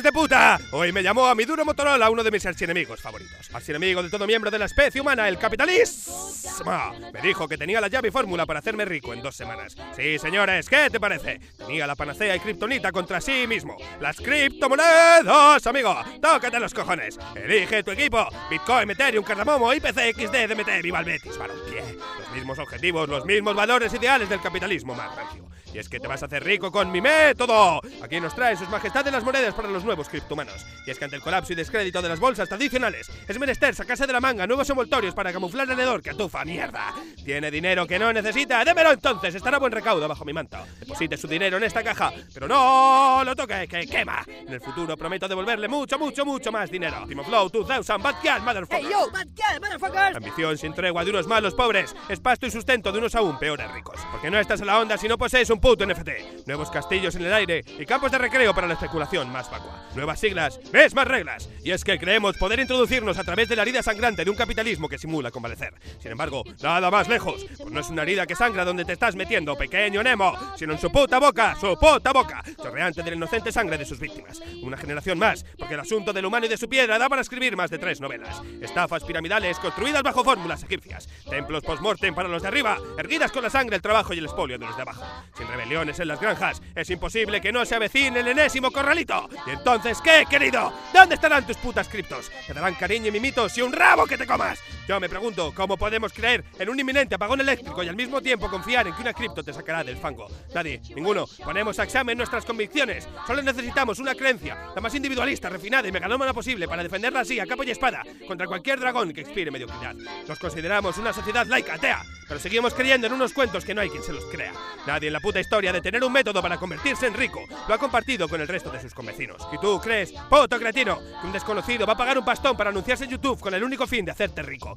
¡Hijos de puta! Hoy me llamó a mi duro Motorola uno de mis archienemigos favoritos. Archienemigo de todo miembro de la especie humana, el capitalismo. Me dijo que tenía la llave y fórmula para hacerme rico en dos semanas. Sí, señores, ¿qué te parece? Tenía la panacea y kriptonita contra sí mismo. Las criptomonedas, amigo. Tócate los cojones. Elige tu equipo. Bitcoin, Ethereum, Cardamomo, IPC, XD, DMT, Viva el Betis, Balompié. Los mismos objetivos, los mismos valores ideales del capitalismo más. Y es que te vas a hacer rico con mi método. Aquí nos trae sus majestades las monedas para los nuevos criptohumanos. Y es que ante el colapso y descrédito de las bolsas tradicionales, es menester sacarse de la manga nuevos envoltorios para camuflar el hedor que atufa mierda. Tiene dinero que no necesita, démelo entonces, estará buen recaudo bajo mi manto. Deposite su dinero en esta caja, pero no lo toque, que quema. En el futuro prometo devolverle mucho, mucho, mucho más dinero. Timo Flow 2000, Bad Girl, motherfucker. Hey yo, Bad Girl, motherfucker. Ambición sin tregua de unos malos pobres es pasto y sustento de unos aún peores ricos. Porque no estás en la onda si no posees un puto NFT. Nuevos castillos en el aire y campos de recreo para la especulación más Nuevas siglas, ves más reglas. Y es que creemos poder introducirnos a través de la herida sangrante de un capitalismo que simula convalecer. Sin embargo, nada más lejos, pues no es una herida que sangra donde te estás metiendo, pequeño Nemo, sino en su puta boca, su puta boca, chorreante de la inocente sangre de sus víctimas. Una generación más, porque el asunto del humano y de su piedra da para escribir más de tres novelas. Estafas piramidales construidas bajo fórmulas egipcias. Templos post-mortem para los de arriba, erguidas con la sangre, el trabajo y el espolio de los de abajo. Sin rebeliones en las granjas, es imposible que no se avecine el enésimo corralito. Entonces, ¿qué, querido? ¿Dónde estarán tus putas criptos? Te darán cariño y mimitos y un rabo que te comas. Yo me pregunto, ¿cómo podemos creer en un inminente apagón eléctrico y al mismo tiempo confiar en que una cripto te sacará del fango? Nadie, ninguno. Ponemos a examen nuestras convicciones. Solo necesitamos una creencia, la más individualista, refinada y megalómana posible para defenderla así, a capa y espada, contra cualquier dragón que expire mediocridad. Nos consideramos una sociedad laica, atea, pero seguimos creyendo en unos cuentos que no hay quien se los crea. Nadie en la puta historia de tener un método para convertirse en rico lo ha compartido con el resto de sus convecinos. ¿Y tú crees, puto cretino, que un desconocido va a pagar un pastón para anunciarse en YouTube con el único fin de hacerte rico?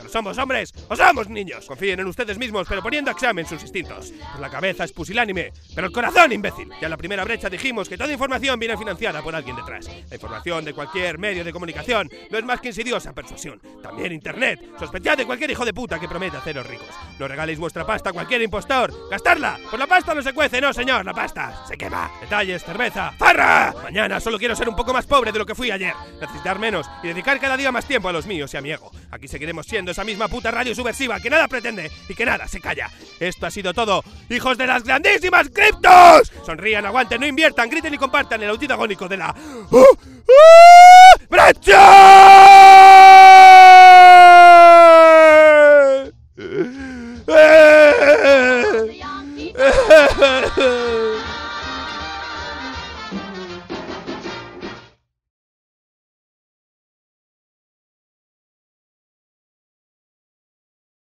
somos hombres o somos niños. Confíen en ustedes mismos, pero poniendo examen sus instintos. Pues la cabeza es pusilánime, pero el corazón imbécil. Ya en la primera brecha dijimos que toda información viene financiada por alguien detrás. La información de cualquier medio de comunicación no es más que insidiosa persuasión. También Internet. Sospechad de cualquier hijo de puta que prometa haceros ricos. No regaléis vuestra pasta a cualquier impostor. ¡Gastarla! Pues la pasta no se cuece, no señor, la pasta se quema. Detalles, cerveza, farra. Mañana solo quiero ser un poco más pobre de lo que fui ayer. Necesitar menos y dedicar cada día más tiempo a los míos y a mi ego. Aquí seguiremos siendo esa esta misma puta radio subversiva que nada pretende y que nada se calla. Esto ha sido todo, hijos de las grandísimas criptos. Sonrían, aguanten, no inviertan, griten y compartan el aullido agónico de la... ¡Uh! ¡Uh!